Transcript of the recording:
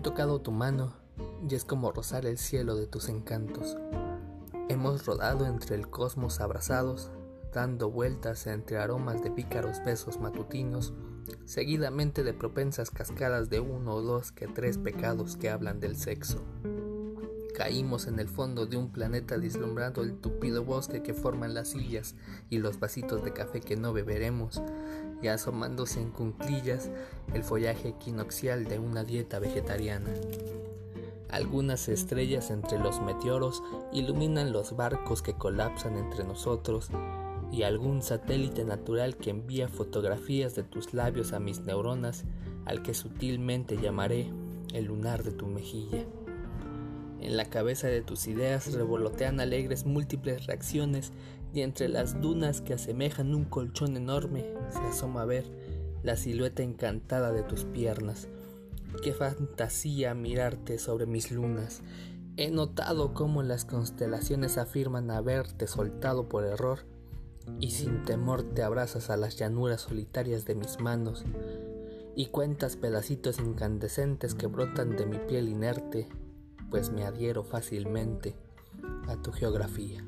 tocado tu mano y es como rozar el cielo de tus encantos. Hemos rodado entre el cosmos abrazados, dando vueltas entre aromas de pícaros besos matutinos, seguidamente de propensas cascadas de uno o dos que tres pecados que hablan del sexo. Caímos en el fondo de un planeta deslumbrando el tupido bosque que forman las sillas y los vasitos de café que no beberemos, y asomándose en cunclillas el follaje equinoccial de una dieta vegetariana. Algunas estrellas entre los meteoros iluminan los barcos que colapsan entre nosotros y algún satélite natural que envía fotografías de tus labios a mis neuronas al que sutilmente llamaré el lunar de tu mejilla. En la cabeza de tus ideas revolotean alegres múltiples reacciones y entre las dunas que asemejan un colchón enorme se asoma a ver la silueta encantada de tus piernas. Qué fantasía mirarte sobre mis lunas. He notado cómo las constelaciones afirman haberte soltado por error y sin temor te abrazas a las llanuras solitarias de mis manos y cuentas pedacitos incandescentes que brotan de mi piel inerte, pues me adhiero fácilmente a tu geografía.